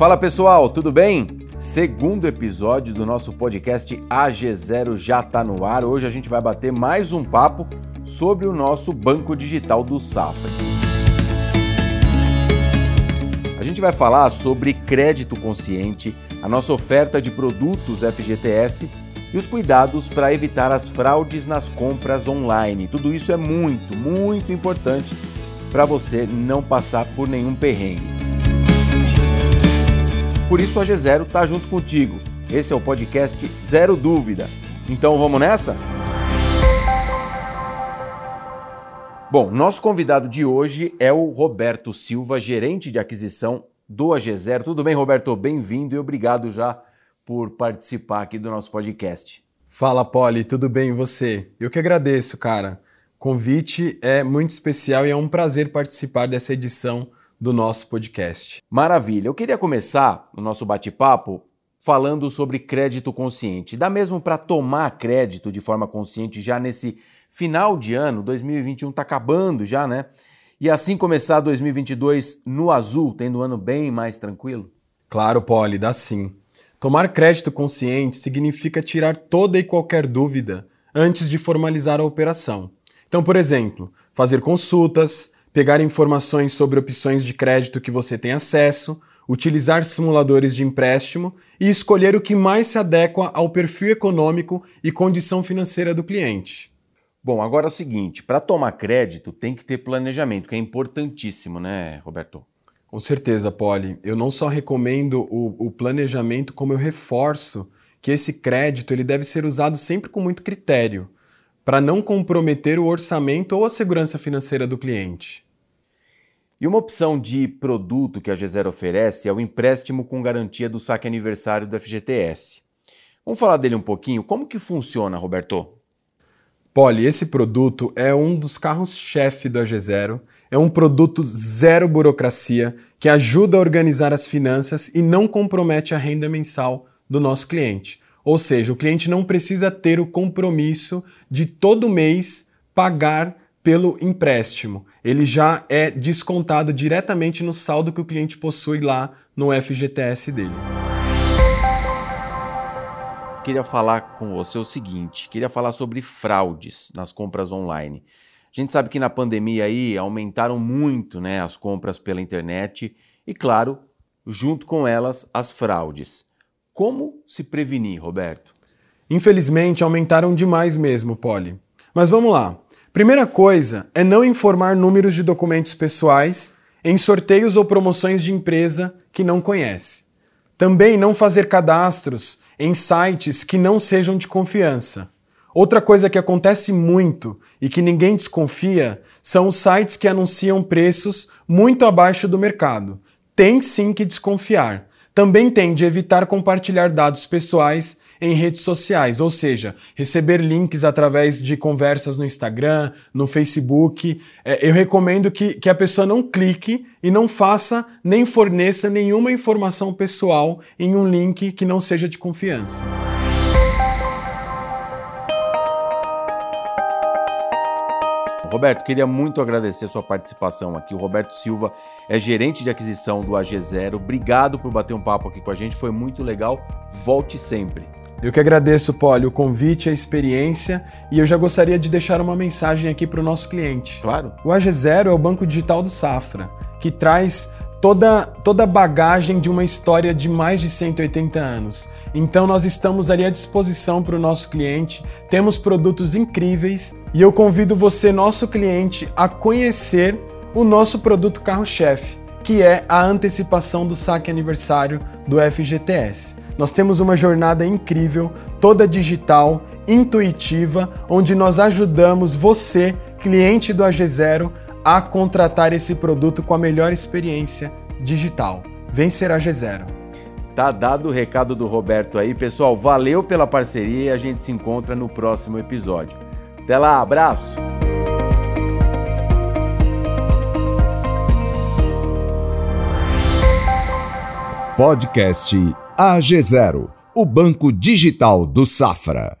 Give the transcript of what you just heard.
Fala pessoal, tudo bem? Segundo episódio do nosso podcast AG0 já está no ar. Hoje a gente vai bater mais um papo sobre o nosso banco digital do Safra. A gente vai falar sobre crédito consciente, a nossa oferta de produtos FGTS e os cuidados para evitar as fraudes nas compras online. Tudo isso é muito, muito importante para você não passar por nenhum perrengue. Por isso a G0 está junto contigo. Esse é o podcast Zero Dúvida. Então vamos nessa? Bom, nosso convidado de hoje é o Roberto Silva, gerente de aquisição do AG0. Tudo bem, Roberto? Bem-vindo e obrigado já por participar aqui do nosso podcast. Fala, Poli, tudo bem e você? Eu que agradeço, cara. O convite é muito especial e é um prazer participar dessa edição do nosso podcast. Maravilha. Eu queria começar o nosso bate-papo falando sobre crédito consciente. Dá mesmo para tomar crédito de forma consciente já nesse final de ano, 2021 está acabando já, né? E assim começar 2022 no azul, tendo um ano bem mais tranquilo? Claro, Poli, dá sim. Tomar crédito consciente significa tirar toda e qualquer dúvida antes de formalizar a operação. Então, por exemplo, fazer consultas, pegar informações sobre opções de crédito que você tem acesso, utilizar simuladores de empréstimo e escolher o que mais se adequa ao perfil econômico e condição financeira do cliente. Bom, agora é o seguinte: para tomar crédito tem que ter planejamento, que é importantíssimo, né, Roberto? Com certeza, Polly. Eu não só recomendo o, o, planejamento, como eu reforço que esse crédito ele deve ser usado sempre com muito critério, para não comprometer o orçamento ou a segurança financeira do cliente. E uma opção de produto que a G0 oferece é o empréstimo com garantia do saque aniversário do FGTS. Vamos falar dele um pouquinho? Como que funciona, Roberto? Poli, esse produto é um dos carros-chefe do AG0 é um produto zero burocracia que ajuda a organizar as finanças e não compromete a renda mensal do nosso cliente. Ou seja, o cliente não precisa ter o compromisso de todo mês pagar pelo empréstimo. Ele já é descontado diretamente no saldo que o cliente possui lá no FGTS dele. Queria falar com você o seguinte, queria falar sobre fraudes nas compras online. A gente sabe que na pandemia aí aumentaram muito né, as compras pela internet e, claro, junto com elas, as fraudes. Como se prevenir, Roberto? Infelizmente, aumentaram demais mesmo, Polly. Mas vamos lá. Primeira coisa é não informar números de documentos pessoais em sorteios ou promoções de empresa que não conhece. Também não fazer cadastros em sites que não sejam de confiança. Outra coisa que acontece muito e que ninguém desconfia são os sites que anunciam preços muito abaixo do mercado. Tem sim que desconfiar. Também tem de evitar compartilhar dados pessoais em redes sociais, ou seja, receber links através de conversas no Instagram, no Facebook. É, eu recomendo que, que a pessoa não clique e não faça nem forneça nenhuma informação pessoal em um link que não seja de confiança. Roberto, queria muito agradecer a sua participação aqui. O Roberto Silva é gerente de aquisição do AG0. Obrigado por bater um papo aqui com a gente, foi muito legal. Volte sempre. Eu que agradeço, Poli, o convite, a experiência e eu já gostaria de deixar uma mensagem aqui para o nosso cliente. Claro. O AG0 é o banco digital do Safra, que traz toda, toda bagagem de uma história de mais de 180 anos. Então nós estamos ali à disposição para o nosso cliente, temos produtos incríveis e eu convido você, nosso cliente, a conhecer o nosso produto carro-chefe, que é a antecipação do saque aniversário do FGTS. Nós temos uma jornada incrível, toda digital, intuitiva, onde nós ajudamos você, cliente do AG0, a contratar esse produto com a melhor experiência digital. Vem ser AG0. Tá dado o recado do Roberto aí, pessoal. Valeu pela parceria e a gente se encontra no próximo episódio. Até lá, abraço! Podcast AG0, o banco digital do Safra.